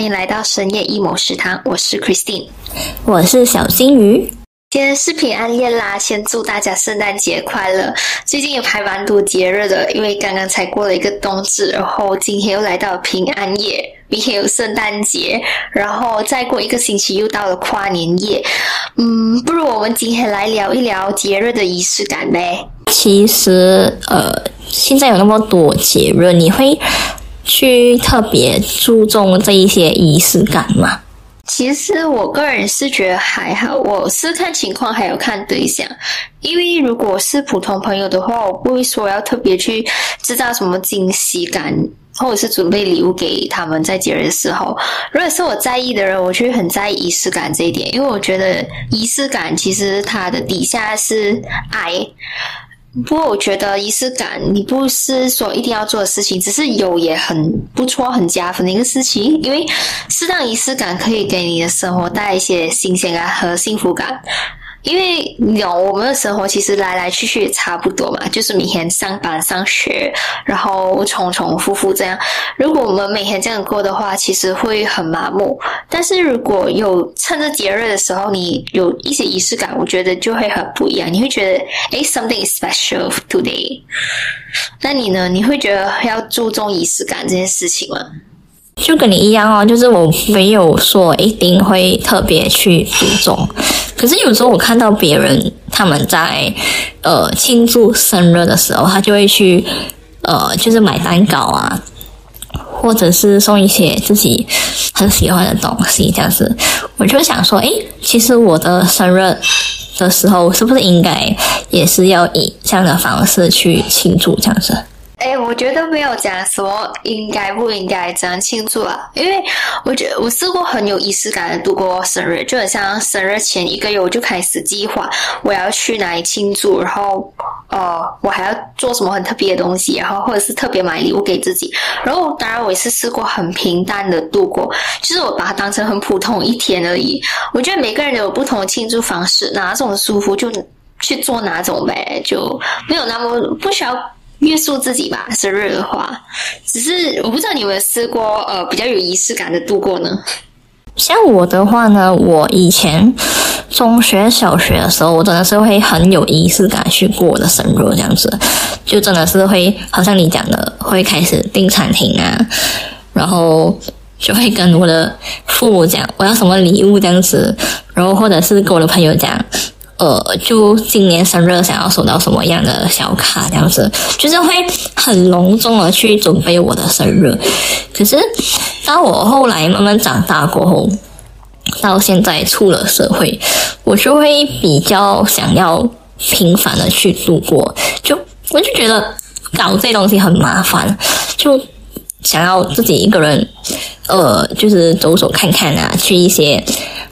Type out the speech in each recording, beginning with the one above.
欢迎来到深夜一谋食堂，我是 Christine，我是小金鱼。今天视频安恋啦，先祝大家圣诞节快乐！最近有排蛮多节日的，因为刚刚才过了一个冬至，然后今天又来到平安夜，明天有圣诞节，然后再过一个星期又到了跨年夜。嗯，不如我们今天来聊一聊节日的仪式感呗。其实，呃，现在有那么多节日，你会去特别注重这一些仪式感吗？其实我个人是觉得还好，我是看情况，还有看对象。因为如果是普通朋友的话，我不会说要特别去制造什么惊喜感，或者是准备礼物给他们在节日的时候。如果是我在意的人，我就会很在意仪式感这一点，因为我觉得仪式感其实它的底下是爱。不过我觉得仪式感，你不是说一定要做的事情，只是有也很不错、很加分的一个事情。因为适当仪式感可以给你的生活带一些新鲜感和幸福感。因为有我们的生活其实来来去去也差不多嘛，就是每天上班上学，然后重重复复这样。如果我们每天这样过的话，其实会很麻木。但是如果有趁着节日的时候，你有一些仪式感，我觉得就会很不一样。你会觉得，哎，something is special today。那你呢？你会觉得要注重仪式感这件事情吗？就跟你一样哦，就是我没有说一定会特别去注重。可是有时候我看到别人他们在呃庆祝生日的时候，他就会去呃就是买蛋糕啊，或者是送一些自己很喜欢的东西这样子。我就想说，诶，其实我的生日的时候，是不是应该也是要以这样的方式去庆祝这样子？哎，我觉得没有讲什么应该不应该怎样庆祝啊，因为我觉得我试过很有仪式感的度过生日，就很像生日前一个月我就开始计划我要去哪里庆祝，然后呃我还要做什么很特别的东西，然后或者是特别买礼物给自己，然后当然我也是试过很平淡的度过，就是我把它当成很普通一天而已。我觉得每个人都有不同的庆祝方式，哪种舒服就去做哪种呗，就没有那么不需要。约束自己吧，生日的话，只是我不知道你有没有试过，呃，比较有仪式感的度过呢？像我的话呢，我以前中学、小学的时候，我真的是会很有仪式感去过我的生日，这样子，就真的是会，好像你讲的，会开始订餐厅啊，然后就会跟我的父母讲我要什么礼物这样子，然后或者是跟我的朋友讲。呃，就今年生日想要收到什么样的小卡这样子，就是会很隆重的去准备我的生日。可是，当我后来慢慢长大过后，到现在出了社会，我就会比较想要平凡的去度过。就我就觉得搞这东西很麻烦，就想要自己一个人，呃，就是走走看看啊，去一些。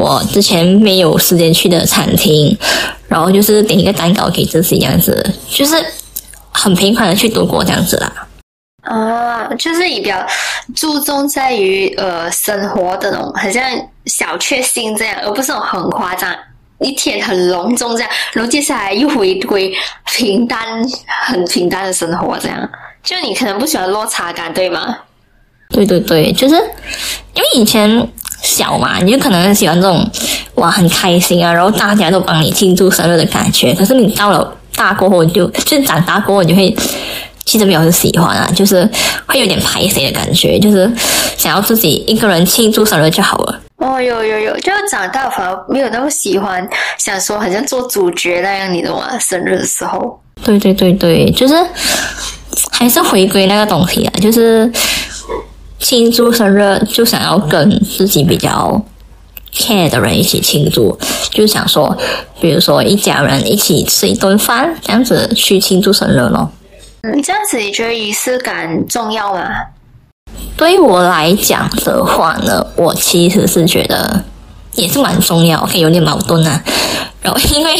我之前没有时间去的餐厅，然后就是点一个蛋糕给自己这样子，就是很平凡的去度过这样子啦。啊，就是比较注重在于呃生活的那种，好像小确幸这样，而不是那种很夸张，一天很隆重这样，然后接下来又回归平淡、很平淡的生活这样。就你可能不喜欢落差感，对吗？对对对，就是因为以前。小嘛，你就可能喜欢这种哇很开心啊，然后大家都帮你庆祝生日的感觉。可是你到了大过后，就就长大过后，你就会其实没有很喜欢啊，就是会有点排谁的感觉，就是想要自己一个人庆祝生日就好了。哦，有有有，就长大反而没有那么喜欢，想说好像做主角那样，你懂吗？生日的时候。对对对对，就是还是回归那个东西啊，就是。庆祝生日就想要跟自己比较 care 的人一起庆祝，就想说，比如说一家人一起吃一顿饭，这样子去庆祝生日咯。嗯，这样子你觉得仪式感重要吗？对于我来讲的话呢，我其实是觉得也是蛮重要，可以有点矛盾啊。然后因为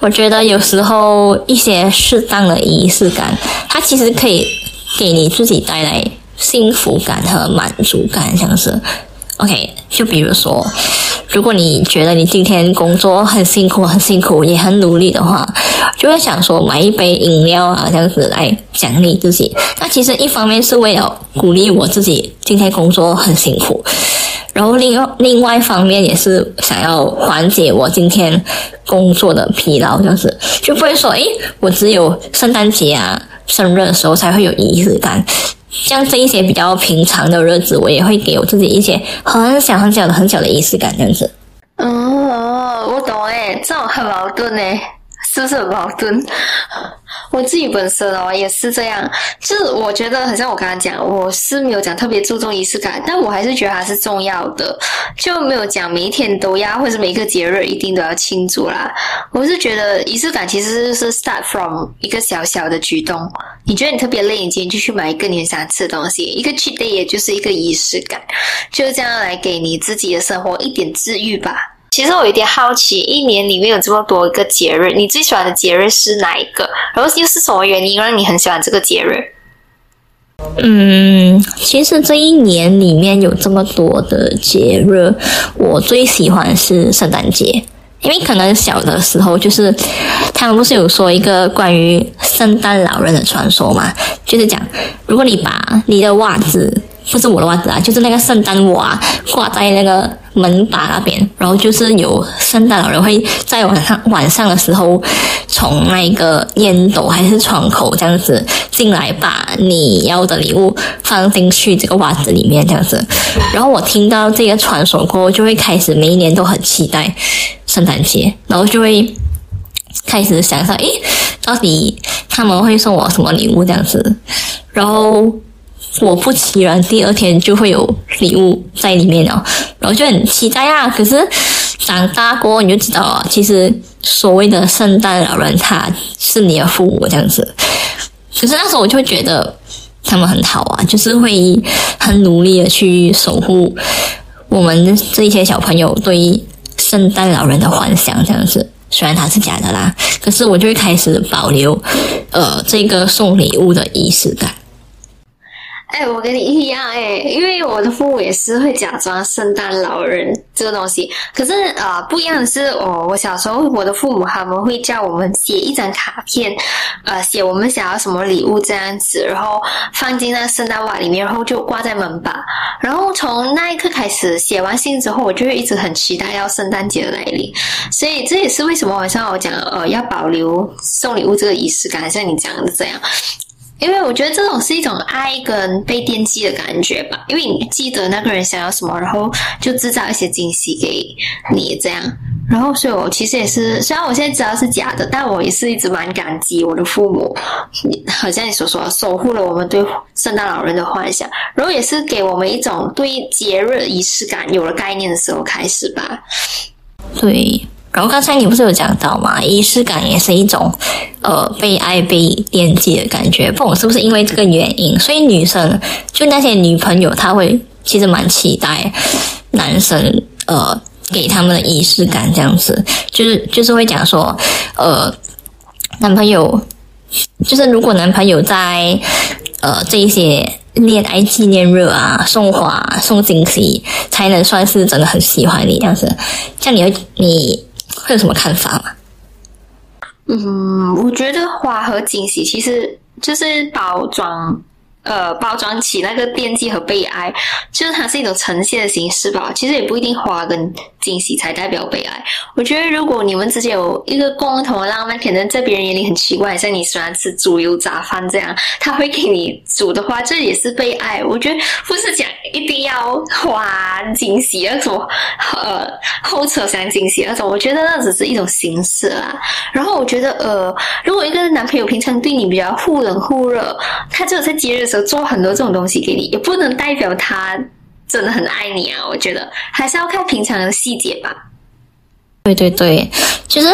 我觉得有时候一些适当的仪式感，它其实可以给你自己带来。幸福感和满足感，像是，OK，就比如说，如果你觉得你今天工作很辛苦、很辛苦，也很努力的话，就会想说买一杯饮料啊，这样子来奖励自己。那其实一方面是为了鼓励我自己今天工作很辛苦，然后另另外一方面也是想要缓解我今天工作的疲劳，这样子就不会说，诶，我只有圣诞节啊、生日的时候才会有仪式感。像这一些比较平常的日子，我也会给我自己一些很小很小的很小的仪式感，这样子。哦，我懂诶，这种很矛盾诶，是不是很矛盾？我自己本身哦也是这样，就是我觉得很像我刚刚讲，我是没有讲特别注重仪式感，但我还是觉得它是重要的，就没有讲每一天都要，或者每一个节日一定都要庆祝啦。我是觉得仪式感其实是 start from 一个小小的举动，你觉得你特别累，你今天就去买一个你很想吃的东西，一个 cheat day 也就是一个仪式感，就这样来给你自己的生活一点治愈吧。其实我有点好奇，一年里面有这么多个节日，你最喜欢的节日是哪一个？然后又是什么原因让你很喜欢这个节日？嗯，其实这一年里面有这么多的节日，我最喜欢是圣诞节，因为可能小的时候就是他们不是有说一个关于圣诞老人的传说嘛，就是讲如果你把你的袜子。不是我的袜子啊，就是那个圣诞袜挂在那个门把那边，然后就是有圣诞老人会在晚上晚上的时候从那个烟斗还是窗口这样子进来，把你要的礼物放进去这个袜子里面这样子。然后我听到这个传说过后，就会开始每一年都很期待圣诞节，然后就会开始想想，诶，到底他们会送我什么礼物这样子，然后。果不其然，第二天就会有礼物在里面了，然后就很期待啊。可是长大过你就知道啊，其实所谓的圣诞老人他是你的父母这样子。可是那时候我就会觉得他们很好啊，就是会很努力的去守护我们这一些小朋友对圣诞老人的幻想这样子。虽然他是假的啦，可是我就会开始保留呃这个送礼物的仪式感。哎，我跟你一样哎，因为我的父母也是会假装圣诞老人这个东西。可是啊，不一样的是，我我小时候我的父母他们会叫我们写一张卡片，呃，写我们想要什么礼物这样子，然后放进那圣诞袜里面，然后就挂在门把。然后从那一刻开始，写完信之后，我就会一直很期待要圣诞节的来临。所以这也是为什么晚上我讲呃要保留送礼物这个仪式感，像你讲的这样。因为我觉得这种是一种爱跟被惦记的感觉吧，因为你记得那个人想要什么，然后就制造一些惊喜给你这样。然后，所以我其实也是，虽然我现在知道是假的，但我也是一直蛮感激我的父母，好像你所说，守护了我们对圣诞老人的幻想，然后也是给我们一种对节日仪式感有了概念的时候开始吧。对。然后刚才你不是有讲到嘛，仪式感也是一种，呃，被爱被惦记的感觉。不懂是不是因为这个原因，所以女生就那些女朋友，她会其实蛮期待男生呃给他们的仪式感这样子，就是就是会讲说，呃，男朋友就是如果男朋友在呃这一些恋爱纪念日啊送花送惊喜，才能算是真的很喜欢你这样子。像你你。会有什么看法吗？嗯，我觉得花和惊喜其实就是包装。呃，包装起那个惦记和被爱，就是它是一种呈现的形式吧。其实也不一定花跟惊喜才代表被爱。我觉得如果你们之间有一个共同的浪漫，可能在别人眼里很奇怪，像你喜欢吃猪油炸饭这样，他会给你煮的话，这也是被爱。我觉得不是讲一定要花惊喜那种，呃，后车厢惊喜那种。我觉得那只是一种形式啦。然后我觉得，呃，如果一个男朋友平常对你比较忽冷忽热，他只有在节日。做很多这种东西给你，也不能代表他真的很爱你啊！我觉得还是要看平常的细节吧。对对对，其实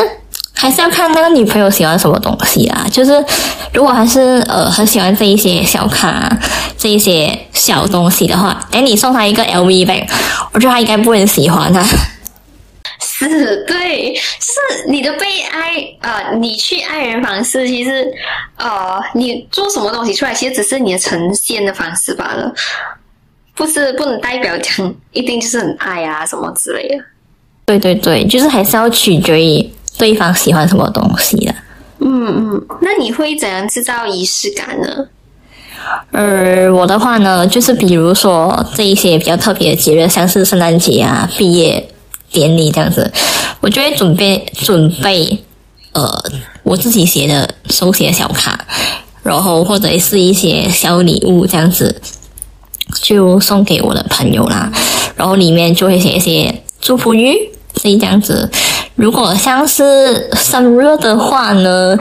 还是要看那个女朋友喜欢什么东西啊。就是如果还是呃很喜欢这一些小卡、这一些小东西的话，哎，你送他一个 LV bag，我觉得他应该不会喜欢啊。是对，是你的被爱啊！你去爱人方式，其实呃，你做什么东西出来，其实只是你的呈现的方式罢了，不是不能代表讲一定就是很爱啊什么之类的。对对对，就是还是要取决于对方喜欢什么东西的。嗯嗯，那你会怎样制造仪式感呢？呃我的话呢，就是比如说这一些比较特别的节日，像是圣诞节啊、毕业典礼这样子，我就会准备准备呃我自己写的手写小卡，然后或者是一些小礼物这样子，就送给我的朋友啦。然后里面就会写一些祝福语，所以这样子。如果像是生日的话呢，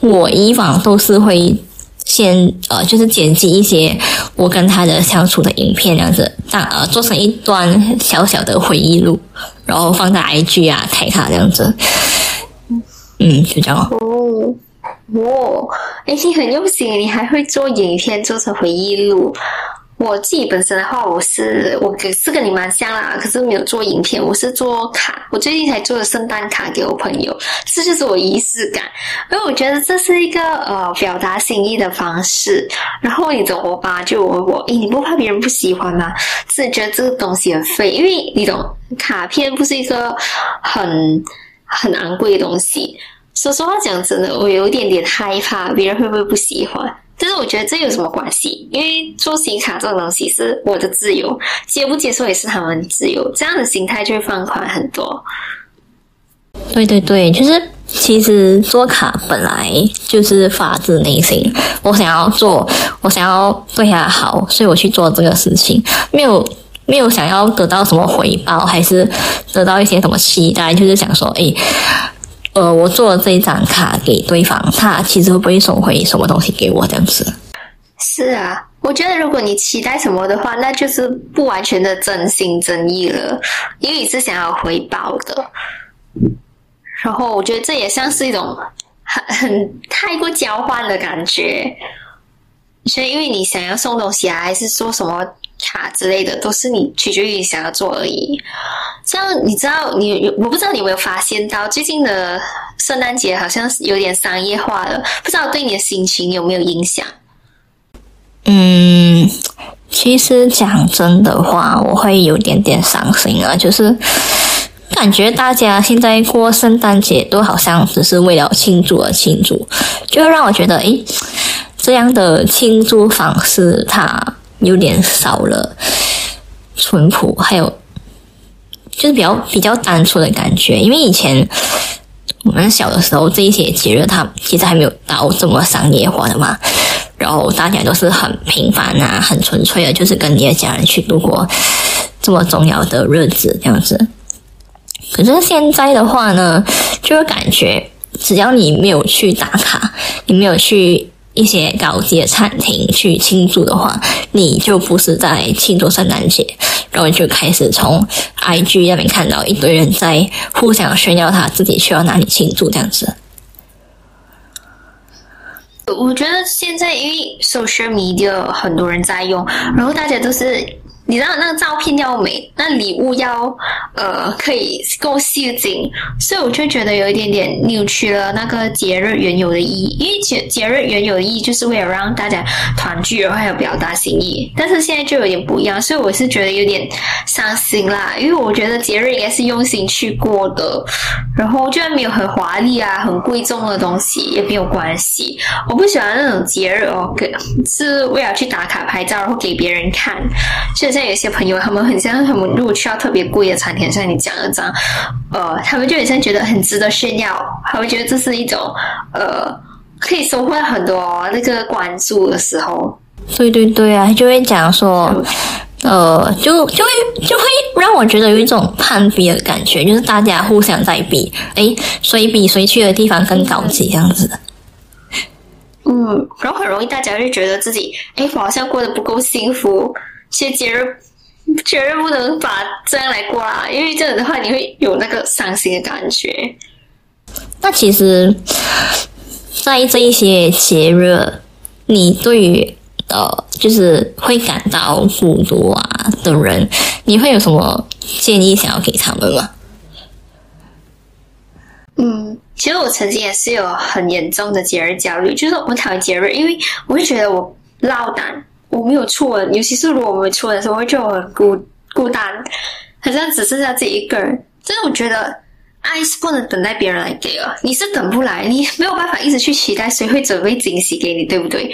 我以往都是会。先呃，就是剪辑一些我跟他的相处的影片，这样子，当呃做成一段小小的回忆录，然后放在 IG 啊、台卡这样子，嗯，就这样。哦，哦，哎，你很用心，你还会做影片，做成回忆录。我自己本身的话，我是我是跟你蛮像啦，可是没有做影片，我是做卡。我最近才做的圣诞卡给我朋友，这就是我仪式感，因为我觉得这是一个呃表达心意的方式。然后你的我吧就问我，诶，你不怕别人不喜欢吗？自己觉得这个东西很废，因为你懂，卡片不是一个很很昂贵的东西。说实话讲真的，我有一点点害怕别人会不会不喜欢。但是我觉得这有什么关系？因为做信卡这种东西是我的自由，接不接受也是他们自由，这样的心态就会放宽很多。对对对，就是其实做卡本来就是发自内心，我想要做，我想要对他好，所以我去做这个事情，没有没有想要得到什么回报，还是得到一些什么期待，就是想说，哎。呃，我做了这一张卡给对方，他其实会不会送回什么东西给我这样子？是啊，我觉得如果你期待什么的话，那就是不完全的真心真意了，因为你是想要回报的。然后我觉得这也像是一种很很太过交换的感觉，所以因为你想要送东西啊，还是说什么？卡之类的都是你取决于你想要做而已。像你知道，你我不知道你有没有发现到最近的圣诞节好像是有点商业化了，不知道对你的心情有没有影响？嗯，其实讲真的话，我会有点点伤心啊，就是感觉大家现在过圣诞节都好像只是为了庆祝而庆祝，就会让我觉得，诶，这样的庆祝方式它。有点少了淳朴，还有就是比较比较单纯的感觉。因为以前我们小的时候，这一些节日它其实还没有到这么商业化的嘛。然后大家都是很平凡啊，很纯粹的，就是跟你的家人去度过这么重要的日子这样子。可是现在的话呢，就会感觉只要你没有去打卡，你没有去。一些高级的餐厅去庆祝的话，你就不是在庆祝圣诞节，然后就开始从 IG 那边看到一堆人在互相炫耀他自己去到哪里庆祝这样子。我觉得现在因为 social media 很多人在用，然后大家都是。你知道那个照片要美，那礼物要呃可以够吸睛，所以我就觉得有一点点扭曲了那个节日原有的意义。因为节节日原有的意义就是为了让大家团聚，然后还有表达心意。但是现在就有点不一样，所以我是觉得有点伤心啦。因为我觉得节日应该是用心去过的，然后就算没有很华丽啊、很贵重的东西也没有关系。我不喜欢那种节日哦，给是为了去打卡拍照，然后给别人看，就。像有些朋友，他们很像他们如果去到特别贵的餐厅，像你讲的这样，呃，他们就很像觉得很值得炫耀，他们觉得这是一种呃，可以收获很多那个关注的时候。对对对啊，就会讲说，呃，就就会就会让我觉得有一种攀比的感觉，就是大家互相在比，哎，谁比谁去的地方更高级这样子。嗯，然后很容易大家就觉得自己，哎，我好像过得不够幸福。些节日节日不能把这样来过啊，因为这样的话你会有那个伤心的感觉。那其实，在这一些节日，你对于呃，就是会感到孤独啊的人，你会有什么建议想要给他们吗？嗯，其实我曾经也是有很严重的节日焦虑，就是我讨厌节日，因为我会觉得我落单。我没有出门，尤其是如果我们出门的时候，会觉得我很孤孤单，好像只剩下自己一个人。真的，我觉得爱是不能等待别人来给啊，你是等不来，你没有办法一直去期待谁会准备惊喜给你，对不对？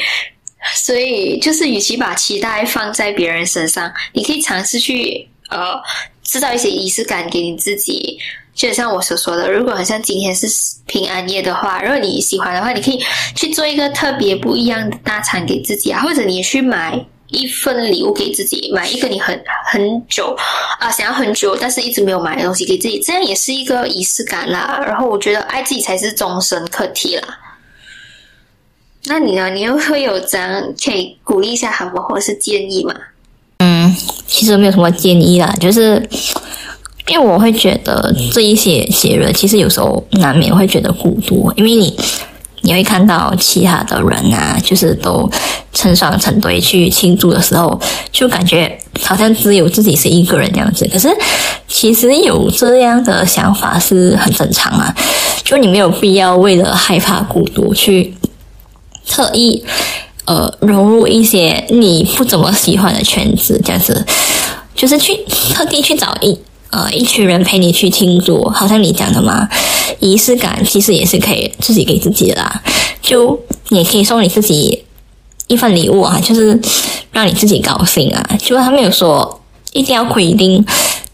所以就是与其把期待放在别人身上，你可以尝试去呃制造一些仪式感给你自己。就像我所说的，如果好像今天是平安夜的话，如果你喜欢的话，你可以去做一个特别不一样的大餐给自己啊，或者你去买一份礼物给自己，买一个你很很久啊想要很久但是一直没有买的东西给自己，这样也是一个仪式感啦。然后我觉得爱自己才是终身课题啦。那你呢？你又会有怎样可以鼓励一下他们，或者是建议吗？嗯，其实没有什么建议啦，就是因为我会觉得这一些节日，其实有时候难免会觉得孤独，因为你你会看到其他的人啊，就是都成双成对去庆祝的时候，就感觉好像只有自己是一个人这样子。可是其实有这样的想法是很正常啊，就你没有必要为了害怕孤独去。特意，呃，融入一些你不怎么喜欢的圈子，这样子，就是去特地去找一呃一群人陪你去庆祝，好像你讲的嘛，仪式感其实也是可以自己给自己的啦，就也可以送你自己一份礼物啊，就是让你自己高兴啊，就他没有说一定要规定，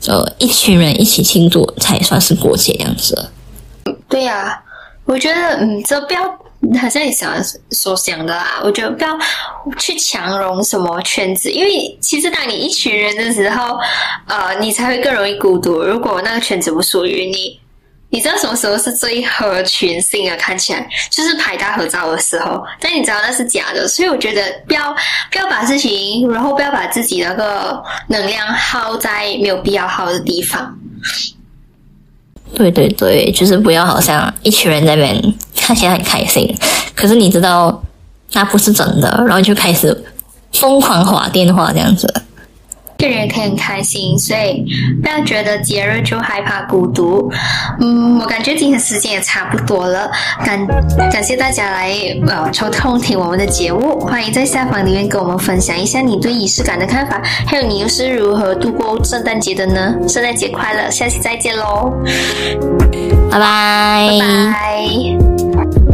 呃，一群人一起庆祝才算是过节这样子。对呀，我觉得嗯，这不要。好像你想所想的啦，我觉得不要去强融什么圈子，因为其实当你一群人的时候，呃，你才会更容易孤独。如果那个圈子不属于你，你知道什么时候是最合群性的？看起来就是拍大合照的时候，但你知道那是假的。所以我觉得不要不要把事情，然后不要把自己那个能量耗在没有必要耗的地方。对对对，就是不要好像一群人在那边看起来很开心，可是你知道那不是真的，然后就开始疯狂划电话这样子。个人可以很开心，所以不要觉得节日就害怕孤独。嗯，我感觉今天时间也差不多了，感感谢大家来呃抽空听我们的节目，欢迎在下方留言跟我们分享一下你对仪式感的看法，还有你又是如何度过圣诞节的呢？圣诞节快乐，下期再见喽，拜拜，拜拜。